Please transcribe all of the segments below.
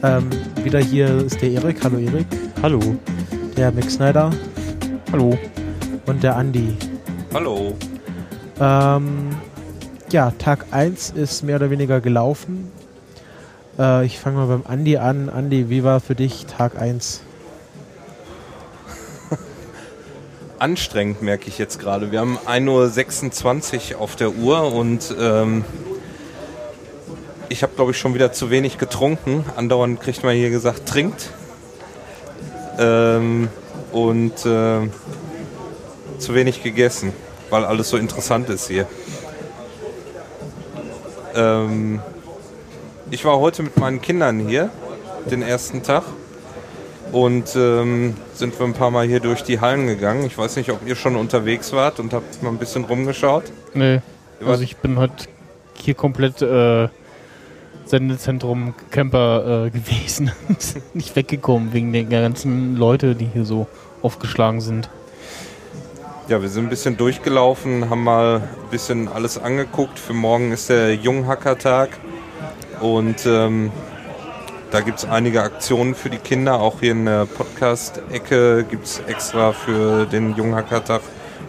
Ähm, wieder hier ist der Erik. Hallo Erik. Hallo. Der Mick Snyder Hallo. und der Andi. Hallo. Ähm, ja, Tag 1 ist mehr oder weniger gelaufen. Äh, ich fange mal beim Andi an. Andi, wie war für dich Tag 1? Anstrengend merke ich jetzt gerade. Wir haben 1.26 Uhr auf der Uhr und ähm, ich habe, glaube ich, schon wieder zu wenig getrunken. Andauernd kriegt man hier gesagt, trinkt. Ähm, und äh, zu wenig gegessen, weil alles so interessant ist hier. Ähm, ich war heute mit meinen Kindern hier, den ersten Tag. Und ähm, sind wir ein paar Mal hier durch die Hallen gegangen. Ich weiß nicht, ob ihr schon unterwegs wart und habt mal ein bisschen rumgeschaut. Nee. Also ich bin heute hier komplett äh, Sendezentrum Camper äh, gewesen. Nicht weggekommen wegen der ganzen Leute, die hier so aufgeschlagen sind. Ja, wir sind ein bisschen durchgelaufen, haben mal ein bisschen alles angeguckt. Für morgen ist der Junghackertag und ähm, da gibt es einige Aktionen für die Kinder. Auch hier in der Podcast-Ecke gibt es extra für den Junghackertag,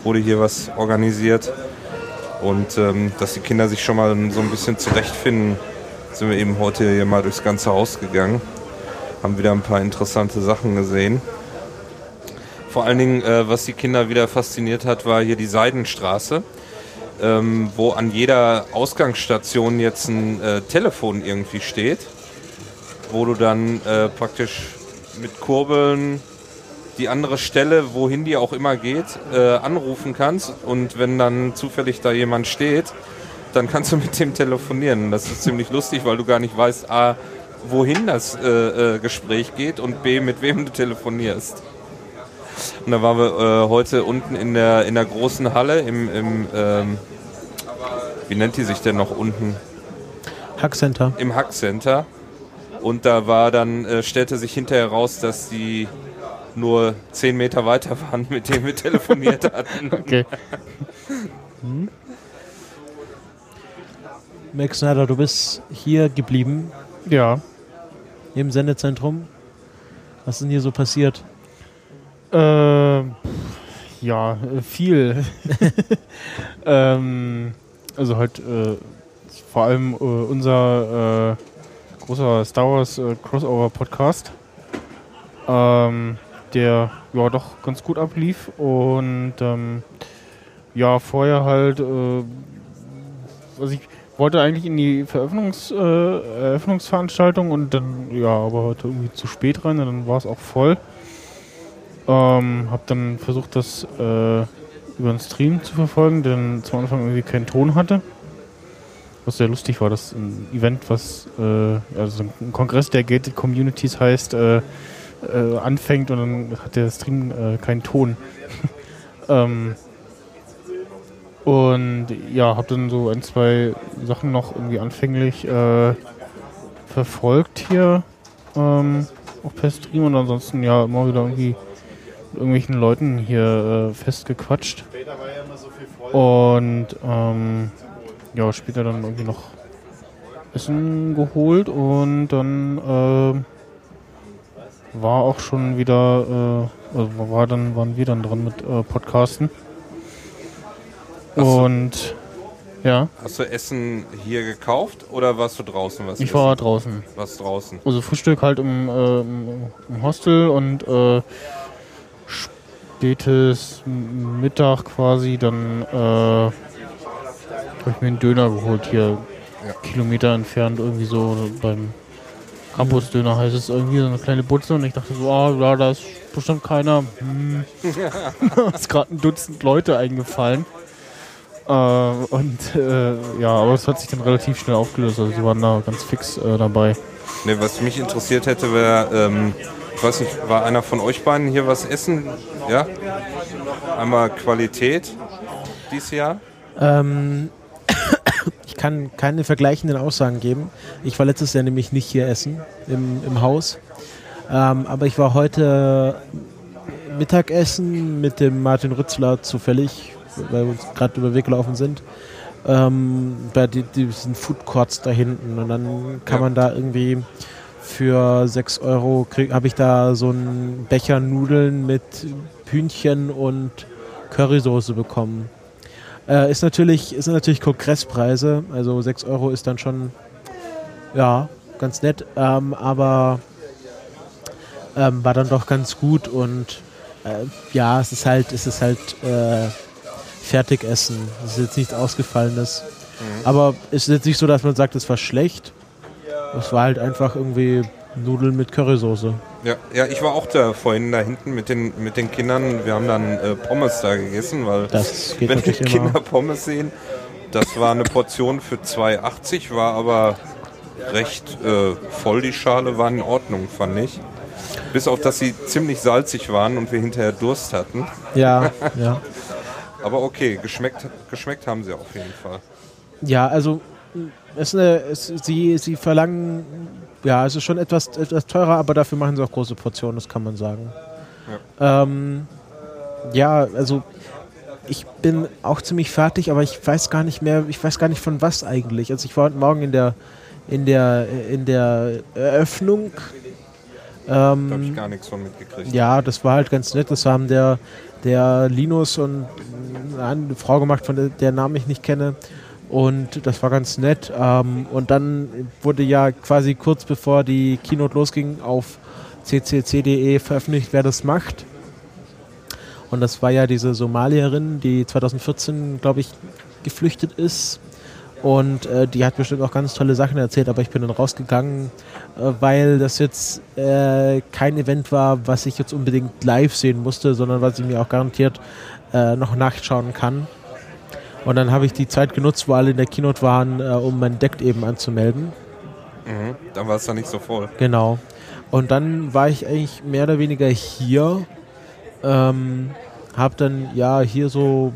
wurde hier was organisiert. Und ähm, dass die Kinder sich schon mal so ein bisschen zurechtfinden, sind wir eben heute hier mal durchs ganze Haus gegangen. Haben wieder ein paar interessante Sachen gesehen. Vor allen Dingen, äh, was die Kinder wieder fasziniert hat, war hier die Seidenstraße, ähm, wo an jeder Ausgangsstation jetzt ein äh, Telefon irgendwie steht, wo du dann äh, praktisch mit Kurbeln die andere Stelle, wohin die auch immer geht, äh, anrufen kannst. Und wenn dann zufällig da jemand steht, dann kannst du mit dem telefonieren. Das ist ziemlich lustig, weil du gar nicht weißt, A, wohin das äh, äh, Gespräch geht und B, mit wem du telefonierst. Und da waren wir äh, heute unten in der, in der großen Halle im, im ähm, wie nennt die sich denn noch unten? Hackcenter. Im Hackcenter. Und da war dann, äh, stellte sich hinterher raus, dass die nur 10 Meter weiter waren, mit denen wir telefoniert hatten. Okay. Max Snyder, du bist hier geblieben Ja. im Sendezentrum. Was ist denn hier so passiert? Äh, ja, viel. ähm, also halt äh, vor allem äh, unser äh, großer Star Wars äh, Crossover Podcast, ähm, der ja doch ganz gut ablief und ähm, ja vorher halt, äh, also ich wollte eigentlich in die Veröffnungs, äh, Eröffnungsveranstaltung und dann ja, aber heute irgendwie zu spät rein und dann war es auch voll. Ähm, hab dann versucht, das äh, über den Stream zu verfolgen, denn zum Anfang irgendwie keinen Ton hatte. Was sehr lustig war, das ein Event, was, äh, also ein Kongress der Gated Communities heißt, äh, äh, anfängt und dann hat der Stream äh, keinen Ton. ähm, und ja, hab dann so ein, zwei Sachen noch irgendwie anfänglich äh, verfolgt hier ähm, auch per Stream und ansonsten ja immer wieder irgendwie mit irgendwelchen Leuten hier äh, festgequatscht. Und ähm, ja, später dann irgendwie noch Essen geholt und dann ähm, war auch schon wieder, äh, also war dann, waren wir dann dran mit äh, Podcasten. So. Und ja, Hast du Essen hier gekauft oder warst du draußen was ich war essen? draußen. Was draußen? Also Frühstück halt im, äh, im, Hostel und äh, spätes Mittag quasi, dann äh, habe ich mir einen Döner geholt hier, Ja. Kilometer entfernt irgendwie so beim Campus-Döner heißt es irgendwie, so eine kleine Butze und ich dachte so, ah, ja, da ist bestimmt keiner. Hm. ist gerade ein Dutzend Leute eingefallen. Äh, und äh, ja, aber es hat sich dann relativ schnell aufgelöst, also sie waren da ganz fix äh, dabei. Ne, was mich interessiert hätte, wäre, ähm, ich weiß nicht, war einer von euch beiden hier was essen? Ja? Einmal Qualität dieses Jahr? Ähm, ich kann keine vergleichenden Aussagen geben. Ich war letztes Jahr nämlich nicht hier essen im, im Haus. Ähm, aber ich war heute Mittagessen mit dem Martin Rützler zufällig, weil wir uns gerade über den Weg gelaufen sind. Ähm, bei die, diesen Food Courts da hinten. Und dann kann Ja. man da irgendwie für 6 Euro habe ich da so einen Becher Nudeln mit Hühnchen und Currysoße bekommen. Äh, ist natürlich, ist natürlich Kongresspreise, also 6 Euro ist dann schon ja, ganz nett, ähm, aber ähm, war dann doch ganz gut und äh, ja, es ist halt, es ist halt äh, Fertigessen. Es ist jetzt nichts Ausgefallenes. Aber es ist jetzt nicht so, dass man sagt, es war schlecht. Es war halt einfach irgendwie Nudeln mit Currysoße. Ja, ja, ich war auch da vorhin da hinten mit den, mit den Kindern. Wir haben dann äh, Pommes da gegessen, weil Das wenn die immer. Kinder Pommes sehen, das war eine Portion für 2,80, war aber recht äh, voll. Die Schale war in Ordnung, fand ich. Bis auf, dass sie ziemlich salzig waren und wir hinterher Durst hatten. Ja, ja. Aber okay, geschmeckt, geschmeckt haben sie auf jeden Fall. Ja, also es eine, es, sie, sie verlangen, ja, es ist schon etwas, etwas teurer, aber dafür machen sie auch große Portionen, das kann man sagen. Ja, ähm, ja also ich bin auch ziemlich fertig, aber ich weiß gar nicht mehr, ich weiß gar nicht von was eigentlich. Also ich war heute Morgen in der in der in der Eröffnung. Da habe ich Ähm, gar nichts von mitgekriegt. ja, das war halt ganz nett. Das haben der, der Linus und eine Frau gemacht, von der, der Namen ich nicht kenne. Und das war ganz nett. Ähm, und dann wurde ja quasi kurz bevor die Keynote losging auf ccc.de veröffentlicht, wer das macht. Und das war ja diese Somalierin, die 2014, glaube ich, geflüchtet ist. Und äh, die hat bestimmt auch ganz tolle Sachen erzählt, aber ich bin dann rausgegangen, äh, weil das jetzt äh, kein Event war, was ich jetzt unbedingt live sehen musste, sondern was ich mir auch garantiert äh, noch nachschauen kann. Und dann habe ich die Zeit genutzt, wo alle in der Keynote waren, äh, um mein Deck eben anzumelden. Mhm. Dann war es da nicht so voll. Genau. Und dann war ich eigentlich mehr oder weniger hier. Ähm, hab dann ja hier so.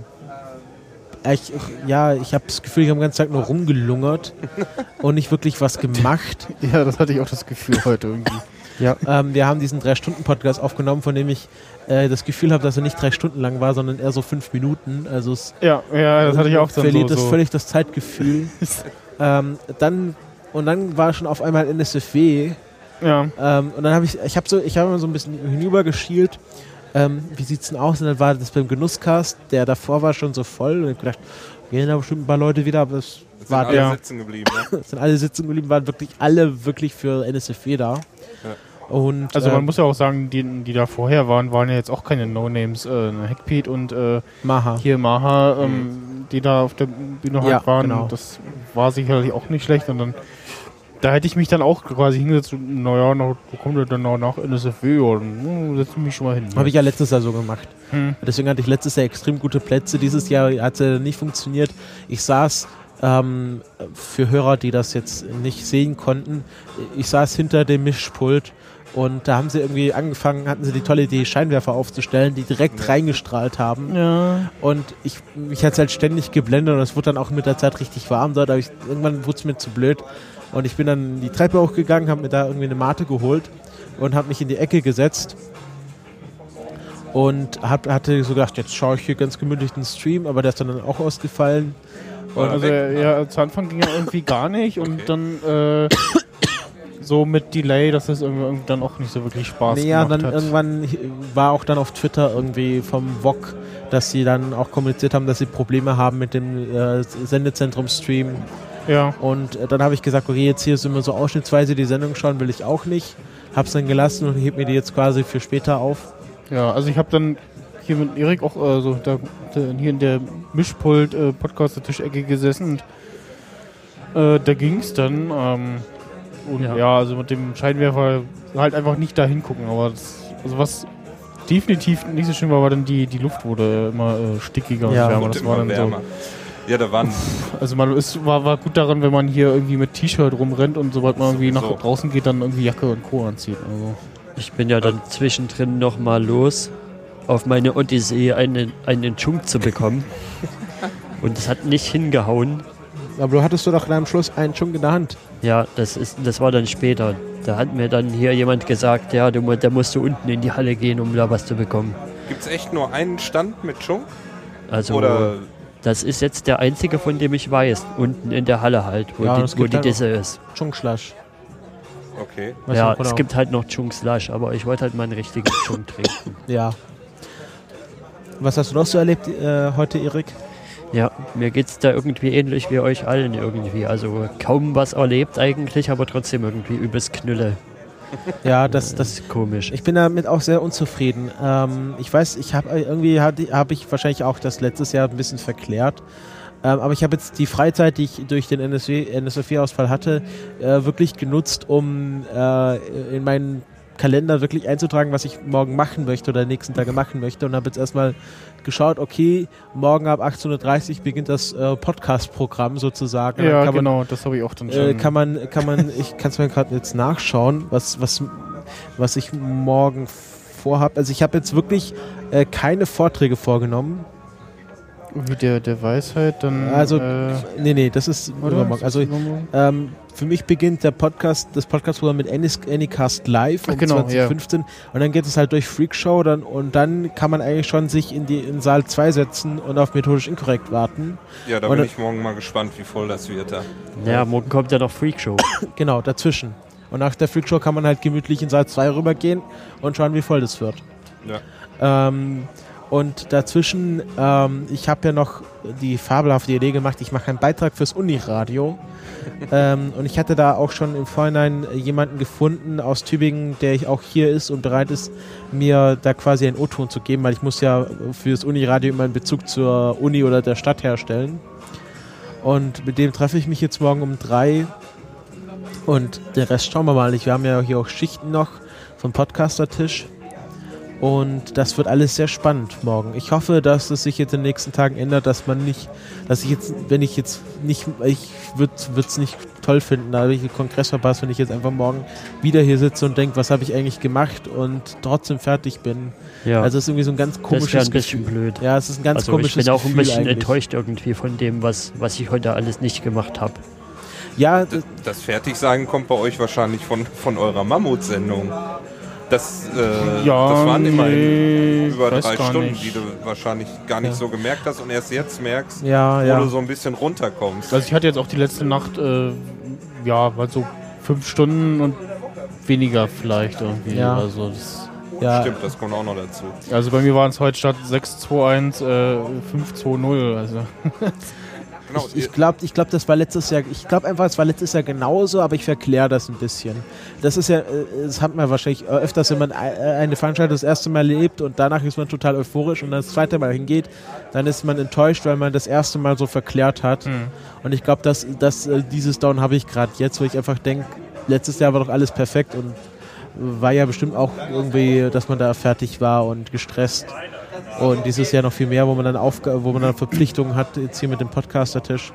Ich, ja, ich habe das Gefühl, ich habe den ganzen Tag nur rumgelungert und nicht wirklich was gemacht. Ja, das hatte ich auch das Gefühl heute irgendwie. Ja. Ähm, wir haben diesen Drei-Stunden-Podcast aufgenommen, von dem ich äh, das Gefühl habe, dass er nicht drei Stunden lang war, sondern eher so fünf Minuten. Also es Ja, ja, das hatte ich auch dann verliert so. das so. völlig das Zeitgefühl. ähm, dann und dann war schon auf einmal NSFW Ja, ähm, und dann habe ich, ich habe so, ich habe so ein bisschen hinübergeschielt. Ähm, wie sieht's denn aus? Und dann war das beim Genusscast, der davor war schon so voll und ich gedacht, gehen da bestimmt ein paar Leute wieder, aber es Sind war alle ja. sitzen geblieben. Ne? sind alle sitzen geblieben, waren wirklich alle wirklich für NSFW da. Und also man ähm, muss ja auch sagen, die, die da vorher waren, waren ja jetzt auch keine No-Names. Äh, Hackpete und äh, Maha. hier Maha, ähm, die da auf der Bühne halt Ja, waren. genau. Das war sicherlich auch nicht schlecht. Und dann, da hätte ich mich dann auch quasi hingesetzt naja, noch, wo kommt der denn noch nach NSFW? Und hm, setze ich mich schon mal hin. Habe ich ja letztes Jahr so gemacht. Hm. Deswegen hatte ich letztes Jahr extrem gute Plätze. Dieses Jahr hat es nicht funktioniert. Ich saß ähm, für Hörer, die das jetzt nicht sehen konnten, ich saß hinter dem Mischpult und da haben sie irgendwie angefangen, hatten sie die tolle Idee, Scheinwerfer aufzustellen, die direkt reingestrahlt haben. Ja. Und ich, mich hat es halt ständig geblendet und es wurde dann auch mit der Zeit richtig warm dort. Aber ich, irgendwann wurde es mir zu blöd. Und ich bin dann die Treppe hochgegangen, habe mir da irgendwie eine Mate geholt und habe mich in die Ecke gesetzt. Und hab, hatte so gedacht, jetzt schaue ich hier ganz gemütlich den Stream, aber der ist dann auch ausgefallen. War Also weg. ja, zu Anfang ging ja irgendwie gar nicht und dann äh, so mit Delay, dass das irgendwie, irgendwie dann auch nicht so wirklich Spaß Nee, ja, dann hat. irgendwann war auch dann auf Twitter irgendwie vom VOG, dass sie dann auch kommuniziert haben, dass sie Probleme haben mit dem äh, Sendezentrum-Stream. Ja, Und äh, dann habe ich gesagt, okay, jetzt hier sind wir so ausschnittsweise die Sendung schauen, will ich auch nicht. Hab's dann gelassen und heb mir die jetzt quasi für später auf. ja, also ich habe dann hier mit Erik auch äh, so da, da, hier in der Mischpult äh, Podcast der Tischecke gesessen und äh, da ging es dann. Ähm, und ja. Ja. also mit dem Scheinwerfer halt einfach nicht da hingucken. Aber das, also was definitiv nicht so schön war, war dann die, die Luft wurde immer äh, stickiger Ja. und wärmer. Und Das war immer dann so. Ja, da waren Also man es war, war gut daran, wenn man hier irgendwie mit T-Shirt rumrennt und sobald man irgendwie nach So. draußen geht, dann irgendwie Jacke und Co. anzieht. Also. Ich bin ja dann zwischendrin nochmal los, auf meine Odyssee einen, einen Chunk zu bekommen. Und das hat nicht hingehauen. Aber du hattest du doch dann am Schluss einen Chunk in der Hand. Ja, das, ist, das war dann später. Da hat mir dann hier jemand gesagt, ja, du, da musst du unten in die Halle gehen, um da was zu bekommen. Gibt es echt nur einen Stand mit Chung? Also Oder das ist jetzt der einzige, von dem ich weiß. Unten in der Halle halt, wo Ja, es die, wo die halt Disse ist. Chungschlasch. okay. Weiß ja, es gibt halt noch Chung Slush, aber ich wollte halt mal einen richtigen Chung trinken. Ja. Was hast du noch so erlebt äh, heute, Erik? Ja, mir geht's da irgendwie ähnlich wie euch allen irgendwie. Also kaum was erlebt eigentlich, aber trotzdem irgendwie übelst Knülle. Ja, das, das Komisch. Ich bin damit auch sehr unzufrieden. Ähm, ich weiß, ich habe irgendwie habe hab ich wahrscheinlich auch das letztes Jahr ein bisschen verklärt. Ähm, aber ich habe jetzt die Freizeit, die ich durch den NSW-Ausfall hatte, äh, wirklich genutzt, um äh, in meinen Kalender wirklich einzutragen, was ich morgen machen möchte oder nächsten Tage machen möchte. Und habe jetzt erstmal geschaut, okay, morgen ab 18.30 Uhr beginnt das äh, Podcast-Programm sozusagen. Ja, kann man genau, das habe ich auch dann äh, schon. kann man, kann man, ich kann es mir gerade jetzt nachschauen, was, was, was ich morgen vorhabe. Also ich habe jetzt wirklich äh, keine Vorträge vorgenommen. Wie der, der Weisheit, dann. Also, äh, Nee, nee, das ist oder? übermorgen. Also ähm, für mich beginnt der Podcast, das Podcast-Programm mit Anycast Live um Ach, genau, 2015 und dann geht es halt durch Freakshow dann, und dann kann man eigentlich schon sich in die in Saal 2 setzen und auf methodisch inkorrekt warten. Ja, da Oder- bin ich morgen mal gespannt, wie voll das wird da. Ja, morgen kommt ja noch Freakshow. Genau, dazwischen. Und nach der Freakshow kann man halt gemütlich in Saal 2 rübergehen und schauen, wie voll das wird. Ja. Ähm, und dazwischen, ähm, ich habe ja noch die fabelhafte Idee gemacht, ich mache einen Beitrag fürs Uniradio. ähm, und ich hatte da auch schon im Vorhinein jemanden gefunden aus Tübingen, der ich auch hier ist und bereit ist, mir da quasi einen O-Ton zu geben, weil ich muss ja fürs Uniradio immer einen Bezug zur Uni oder der Stadt herstellen. Und mit dem treffe ich mich jetzt morgen um drei. Und den Rest schauen wir mal. Wir haben ja hier auch Schichten noch vom Podcaster-Tisch. Und das wird alles sehr spannend morgen. Ich hoffe, dass es sich jetzt in den nächsten Tagen ändert, dass man nicht, dass ich jetzt, wenn ich jetzt nicht, ich würde es nicht toll finden, da habe ich den Kongress verpasst, wenn ich jetzt einfach morgen wieder hier sitze und denke, was habe ich eigentlich gemacht und trotzdem fertig bin. Ja, Also es ist irgendwie so ein ganz das wäre komisches ein bisschen Gefühl. blöd. Ja, es ist ein ganz also komisches ich bin auch ein Gefühl bisschen eigentlich. enttäuscht irgendwie von dem, was, was ich heute alles nicht gemacht habe. Ja, Das, das Fertigsein kommt bei euch wahrscheinlich von, von eurer Mammutsendung. Das, äh, Ja, das waren immerhin nee, über weiß drei Stunden, nicht. die du wahrscheinlich gar nicht Ja. so gemerkt hast und erst jetzt merkst, ja, wo ja. du so ein bisschen runterkommst. Also ich hatte jetzt auch die letzte Nacht, äh, ja, war so fünf Stunden und weniger vielleicht irgendwie. Ja. Also, das, ja. Stimmt, das kommt auch noch dazu. also bei mir waren es heute statt 621 äh, 520. Also. Genau, Ich, ich glaube, ich glaub, das war letztes Jahr. Ich glaube einfach, es war letztes Jahr genauso, aber ich verkläre das ein bisschen. Das ist ja, äh, das hat man wahrscheinlich öfters, wenn man äh, eine Veranstaltung das erste Mal lebt und danach ist man total euphorisch und dann das zweite Mal hingeht, dann ist man enttäuscht, weil man das erste Mal so verklärt hat. Hm. Und ich glaube, dass, dass äh, dieses Down habe ich gerade jetzt, wo ich einfach denke, letztes Jahr war doch alles perfekt und war ja bestimmt auch irgendwie, dass man da fertig war und gestresst. Und dieses Jahr noch viel mehr, wo man dann Aufga wo man dann Verpflichtungen hat, jetzt hier mit dem Podcaster-Tisch.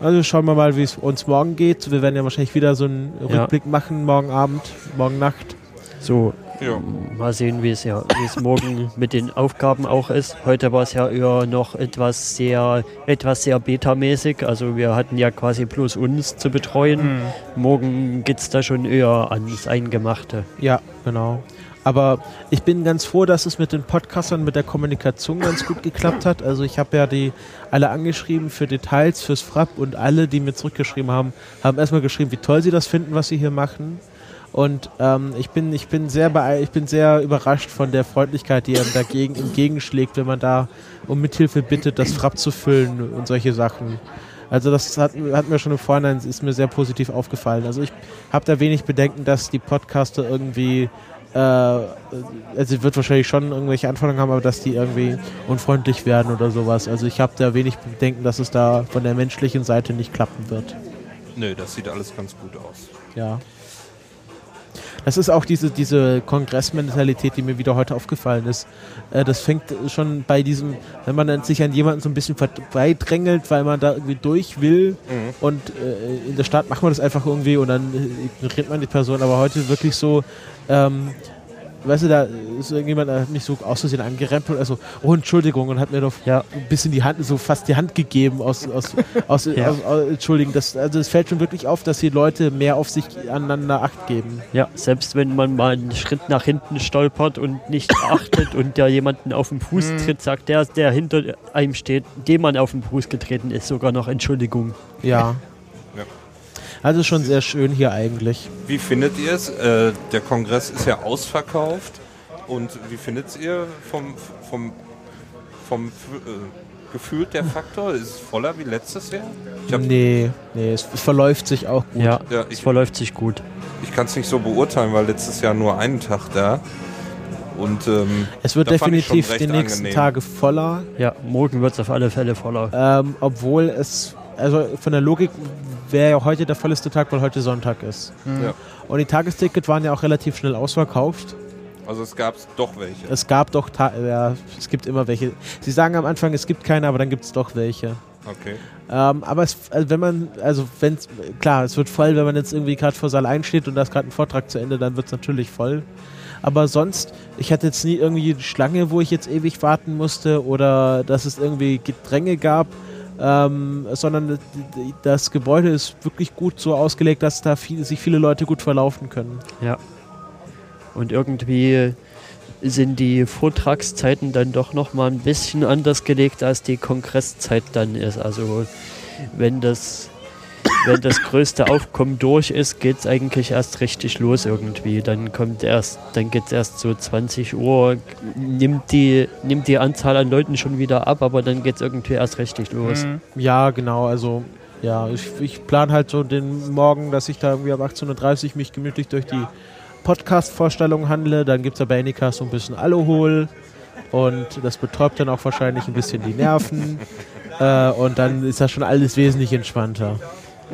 Also schauen wir mal, wie es uns morgen geht. Wir werden ja wahrscheinlich wieder so einen Ja. Rückblick machen, morgen Abend, morgen Nacht. So, ja. mal sehen, wie es ja, wie es morgen mit den Aufgaben auch ist. Heute war es ja eher noch etwas sehr, etwas sehr betamäßig. Also wir hatten ja quasi bloß uns zu betreuen. Hm. Morgen geht es da schon eher ans Eingemachte. Ja, genau. Aber ich bin ganz froh, dass es mit den Podcastern, mit der Kommunikation ganz gut geklappt hat. Also ich habe ja die alle angeschrieben für Details, fürs Frapp und alle, die mir zurückgeschrieben haben, haben erstmal geschrieben, wie toll sie das finden, was sie hier machen. Und ähm, ich, bin, ich, bin sehr ich bin sehr überrascht von der Freundlichkeit, die einem dagegen entgegenschlägt, wenn man da um Mithilfe bittet, das Frapp zu füllen und solche Sachen. Also das hat, hat mir schon im Vorhinein, ist mir sehr positiv aufgefallen. Also ich habe da wenig Bedenken, dass die Podcaster irgendwie, äh, also sie wird wahrscheinlich schon irgendwelche Anforderungen haben, aber dass die irgendwie unfreundlich werden oder sowas. Also ich habe da wenig Bedenken, dass es da von der menschlichen Seite nicht klappen wird. Nö, das sieht alles ganz gut aus. Ja. Das ist auch diese, diese Kongressmentalität, die mir wieder heute aufgefallen ist. Äh, das fängt schon bei diesem, wenn man sich an jemanden so ein bisschen vorbeidrängelt, weil man da irgendwie durch will Mhm. und äh, in der Stadt macht man das einfach irgendwie und dann ignoriert man die Person. Aber heute wirklich so, ähm, weißt du, da ist irgendjemand der hat mich so aus Versehen angerempelt, also, oh, Entschuldigung, und hat mir doch Ja. ein bisschen die Hand, so fast die Hand gegeben aus, aus, aus, Ja. aus, aus Entschuldigung, das, also es fällt schon wirklich auf, dass die Leute mehr auf sich aneinander Acht geben. Ja, selbst wenn man mal einen Schritt nach hinten stolpert und nicht achtet und der jemanden auf den Fuß tritt, sagt der, der hinter einem steht, dem man auf den Fuß getreten ist, sogar noch Entschuldigung. Ja. Also schon sehr schön hier eigentlich. Wie findet ihr es? Äh, der Kongress ist ja ausverkauft. Und wie findet ihr vom, vom, vom äh, gefühlt der Faktor? Ist es voller wie letztes Jahr? Nee, nee, es, es verläuft sich auch gut. Ja, Ja, es ich- verläuft sich gut. ich kann es nicht so beurteilen, weil letztes Jahr nur einen Tag da. Und ähm, Es wird definitiv die nächsten angenehm. Tage voller, Ja, morgen wird es auf alle Fälle voller. ähm, obwohl es, also von der Logik wäre ja heute der vollste Tag, weil heute Sonntag ist. ja. Und die Tagestickets waren ja auch relativ schnell ausverkauft. also es gab doch welche. Es gab doch, Ta ja, es gibt immer welche. Sie sagen am Anfang, es gibt keine, aber dann gibt es doch welche. Okay. Ähm, aber es, also wenn man, also wenn klar, es wird voll, wenn man jetzt irgendwie gerade vor Saal 1 steht und da ist gerade ein Vortrag zu Ende, dann wird es natürlich voll. Aber sonst, ich hatte jetzt nie irgendwie eine Schlange, wo ich jetzt ewig warten musste oder dass es irgendwie Gedränge gab, ähm, sondern das Gebäude ist wirklich gut so ausgelegt, dass da viel, sich viele Leute gut verlaufen können. Ja. Und irgendwie sind die Vortragszeiten dann doch noch mal ein bisschen anders gelegt, als die Kongresszeit dann ist. Also wenn das, wenn das größte Aufkommen durch ist, geht es eigentlich erst richtig los irgendwie. Dann kommt erst, dann geht es erst so 20 Uhr, nimmt die, nimmt die Anzahl an Leuten schon wieder ab, aber dann geht es irgendwie erst richtig los. Mhm. Ja, genau, also ja, ich, ich plane halt so den Morgen, dass ich da irgendwie ab 18.30 Uhr mich gemütlich durch die Podcast-Vorstellung handle. Dann gibt es ja bei Anycast so ein bisschen Alkohol und das betäubt dann auch wahrscheinlich ein bisschen die Nerven. äh, und dann ist das schon alles wesentlich entspannter.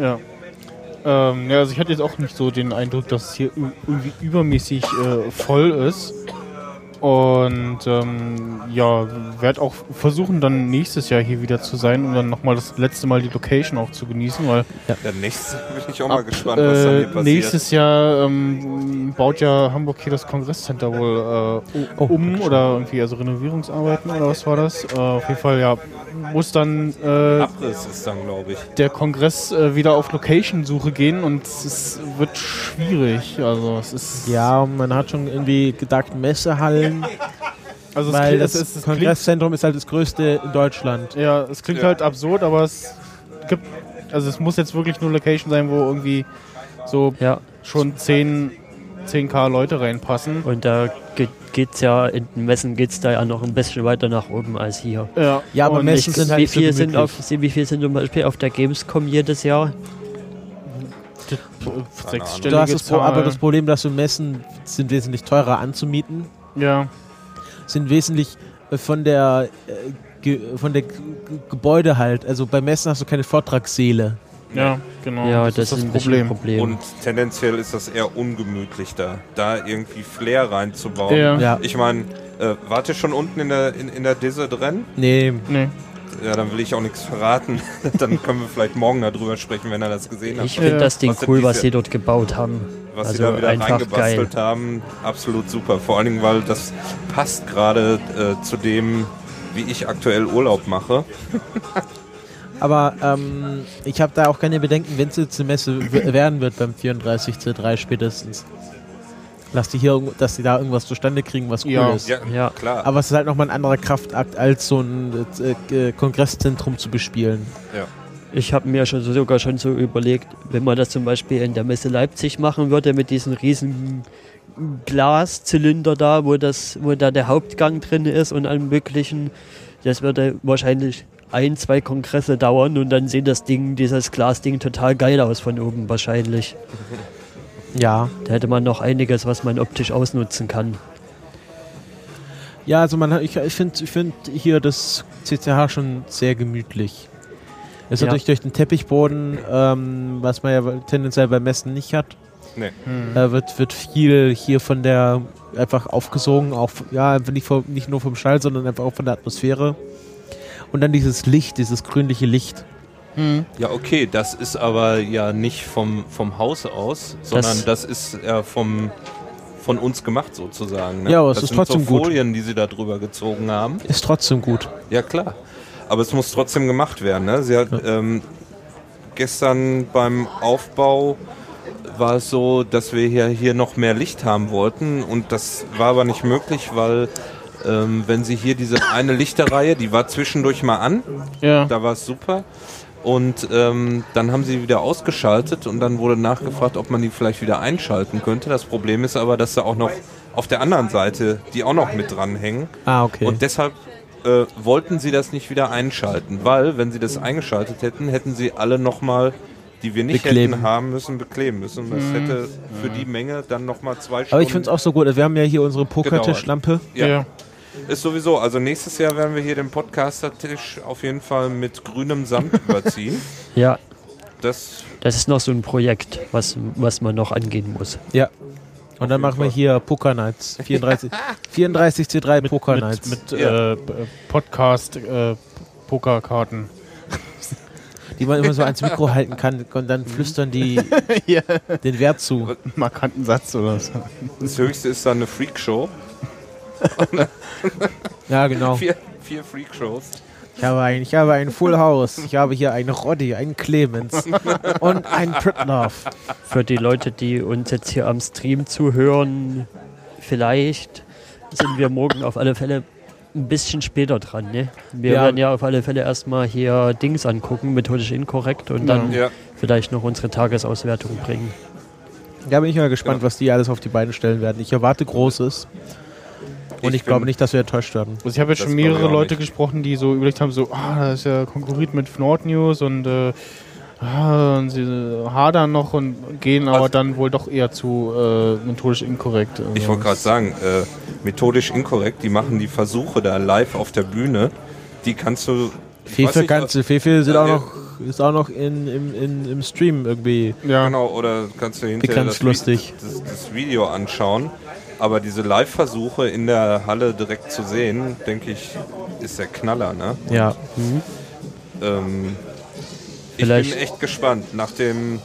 Ja. Ähm, ja, also ich hatte jetzt auch nicht so den Eindruck, dass es hier irgendwie übermäßig äh, voll ist. Und ähm, ja, werde auch versuchen, dann nächstes Jahr hier wieder zu sein und dann nochmal das letzte Mal die Location auch zu genießen, weil Der nächste bin ich auch mal gespannt, was da äh, hier passiert. nächstes Jahr ähm, baut ja Hamburg hier das Kongresscenter wohl äh, Oh, um oder irgendwie, also Renovierungsarbeiten oder was war das? Äh, auf jeden Fall, ja, muss dann äh, Abriss ist dann, glaube ich. der Kongress äh, wieder auf Location-Suche gehen und es wird schwierig. Also es ist Ja, man hat schon irgendwie gedacht, Messehallen, also es, weil klingt- das es klingt, Kongresszentrum ist halt das größte in Deutschland. ja, es klingt Ja. halt absurd, aber es gibt, also es muss jetzt wirklich nur Location sein, wo irgendwie so Ja, schon 10, 10k Leute reinpassen. und da ge- geht's ja, in den Messen geht es da ja noch ein bisschen weiter nach oben als hier. Ja, Ja, aber und Messen Ich- sind halt wie, nicht so viel sind auf, wie viel sind zum Beispiel auf der Gamescom jedes Jahr? hast das aber das Problem, dass so Messen sind wesentlich teurer anzumieten. Ja, sind wesentlich äh, von der äh, von der Gebäude halt. Also bei Messen hast du keine Vortragssäle. ja, genau. ja, das, das, ist das Problem. Problem. Und tendenziell ist das eher ungemütlich da, da irgendwie Flair reinzubauen. Ja. Ja. Ich meine, äh, wart ihr schon unten in der, in, in der Disse drin? Nee, Nee. Ja, dann will ich auch nichts verraten. dann können wir vielleicht morgen darüber sprechen, wenn er das gesehen hat. ich finde Ja. das Ding Was cool, was sie dort gebaut haben. Was also sie da wieder reingebastelt haben, absolut super. Vor allen Dingen, weil das passt gerade äh, zu dem, wie ich aktuell Urlaub mache. aber ähm, ich habe da auch keine Bedenken, wenn es jetzt eine Messe werden wird beim 34C3 spätestens. Lass die hier, dass die da irgendwas zustande kriegen, was cool Ja. ist. Ja, Ja. klar. Aber es ist halt nochmal ein anderer Kraftakt, als so ein äh, Kongresszentrum zu bespielen. ja. Ich habe mir schon so, sogar schon so überlegt, wenn man das zum Beispiel in der Messe Leipzig machen würde, mit diesen riesen Glaszylinder da, wo, das, wo da der Hauptgang drin ist und allem möglichen, das würde wahrscheinlich ein, zwei Kongresse dauern und dann sieht das Ding, dieses Glasding total geil aus von oben wahrscheinlich. Ja. Da hätte man noch einiges, was man optisch ausnutzen kann. Ja, also man hat- ich, ich finde ich find hier das CCH schon sehr gemütlich. Es ist Ja. natürlich durch den Teppichboden, ähm, was man ja tendenziell bei Messen nicht hat, Nee. Hm. äh, wird, wird viel hier von der einfach aufgesogen, auch ja, einfach nicht, vom, nicht nur vom Schall, sondern einfach auch von der Atmosphäre. Und dann dieses Licht, dieses grünliche Licht. Hm. Ja, okay, das ist aber ja nicht vom, vom Haus aus, sondern das, ist ja vom, von uns gemacht sozusagen. Ne? Ja, aber es das ist sind trotzdem so gut. Folien, die sie da drüber gezogen haben. Ist trotzdem gut. Ja, klar. Aber es muss trotzdem gemacht werden. Ne? Sie hat ähm, gestern beim Aufbau war es so, dass wir hier, hier noch mehr Licht haben wollten und das war aber nicht möglich, weil ähm, wenn sie hier diese eine Lichterreihe, die war zwischendurch mal an, Ja. da war es super und ähm, dann haben sie wieder ausgeschaltet und dann wurde nachgefragt, ob man die vielleicht wieder einschalten könnte. Das Problem ist aber, dass da auch noch auf der anderen Seite die auch noch mit dranhängen. Ah, okay. Und deshalb äh, wollten sie das nicht wieder einschalten, weil wenn sie das eingeschaltet hätten, hätten sie alle nochmal, die wir nicht Bekleben. hätten haben müssen, bekleben müssen. Und das hätte für die Menge dann nochmal zwei Stunden. aber ich finde es auch so gut. Wir haben ja hier unsere Pokertischlampe. Ja, ja. ist sowieso. Also nächstes Jahr werden wir hier den Podcaster-Tisch auf jeden Fall mit grünem Samt überziehen. Ja, Das das ist noch so ein Projekt, was, was man noch angehen muss. Ja. Und dann machen wir hier Poker Nights. 34, 34 C3 Poker Nights. Mit, mit Ja. äh, Podcast, äh, Pokerkarten. die man immer so ans Mikro halten kann und dann flüstern die Ja. den Wert zu. Markanten Satz oder so. Das höchste ist dann eine Freakshow. Ja, genau. Vier, vier Freakshows. Ich habe ein, ich habe ein Full House. Ich habe hier einen Roddy, einen Clemens und einen Pritlove. Für die Leute, die uns jetzt hier am Stream zuhören, vielleicht sind wir morgen auf alle Fälle ein bisschen später dran. Ne? Wir Ja. werden ja auf alle Fälle erstmal hier Dings angucken, methodisch inkorrekt und dann Ja. vielleicht noch unsere Tagesauswertung bringen. Da bin ich mal gespannt, was die alles auf die Beine stellen werden. Ich erwarte Großes. Und ich, Ich glaube nicht, dass wir enttäuscht werden. Also ich habe jetzt Das schon mehrere Leute nicht. gesprochen, die so überlegt haben, so, ah, das ist ja konkurriert mit Nord News und, äh, ah, und sie äh, hadern noch und gehen aber Also- dann wohl doch eher zu äh, methodisch inkorrekt. Also Ich wollte gerade sagen, äh, methodisch inkorrekt, die machen die Versuche da live auf der Bühne. Die kannst du. Fefe nicht, kannst du, Fefe sind Ja, auch noch, ist auch noch in, im, in, im Stream irgendwie. Ja, Genau, oder kannst du hinterher das, lustig. Das, das Video anschauen. Aber diese Live-Versuche in der Halle direkt zu sehen, denke ich, ist der Knaller, ne? Ja. Ähm, ich Vielleicht- bin echt gespannt. Nach dem,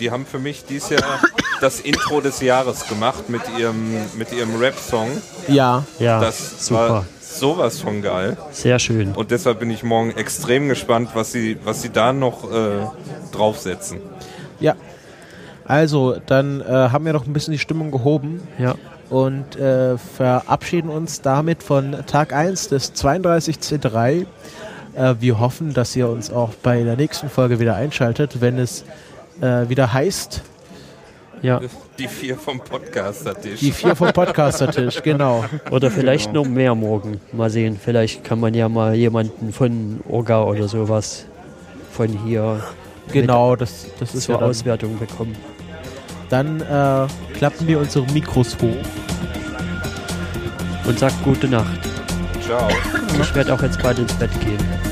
die haben für mich dieses Jahr das Intro des Jahres gemacht mit ihrem, mit ihrem Rap-Song. Ja. Ja, Das super. war sowas von geil. Sehr schön. Und deshalb bin ich morgen extrem gespannt, was sie, was sie da noch äh, draufsetzen. Ja. Also, dann äh, haben wir noch ein bisschen die Stimmung gehoben Ja. Und äh, verabschieden uns damit von Tag 1 des 32C3. Äh, wir hoffen, dass ihr uns auch bei der nächsten Folge wieder einschaltet, wenn es äh, wieder heißt, ja. Die vier vom Podcaster-Tisch. die vier vom Podcaster-Tisch, genau. Oder vielleicht noch mehr morgen. Mal sehen. Vielleicht kann man ja mal jemanden von Orga oder sowas von hier Genau, das, das ist ja zur dann, Auswertung bekommen. dann äh, klappen wir unsere Mikros hoch. Und sagt gute Nacht. Ciao. Ich werde auch jetzt bald ins Bett gehen.